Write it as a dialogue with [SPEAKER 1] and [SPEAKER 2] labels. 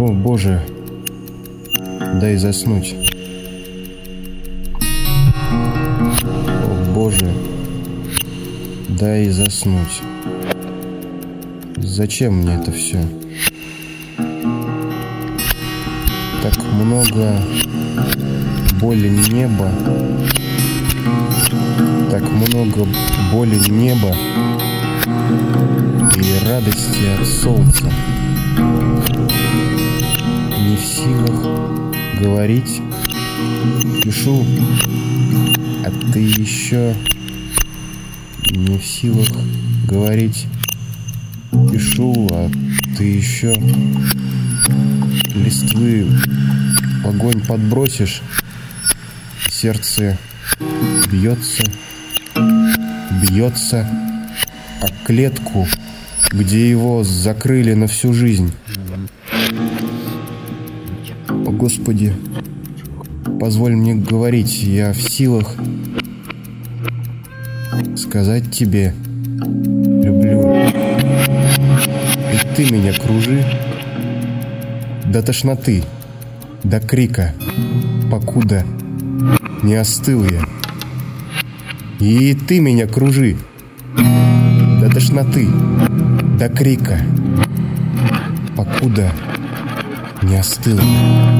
[SPEAKER 1] О, Боже, дай заснуть. О, Боже, дай заснуть. Зачем мне это все? Так много боли неба, так много боли неба и радости от солнца в силах говорить. Пишу, а ты еще не в силах говорить. Пишу, а ты еще листвы огонь подбросишь. Сердце бьется, бьется, а клетку, где его закрыли на всю жизнь. О, Господи, позволь мне говорить, я в силах сказать тебе люблю. И ты меня кружи до тошноты, до крика, покуда не остыл я. И ты меня кружи до тошноты, до крика, покуда не остыл я.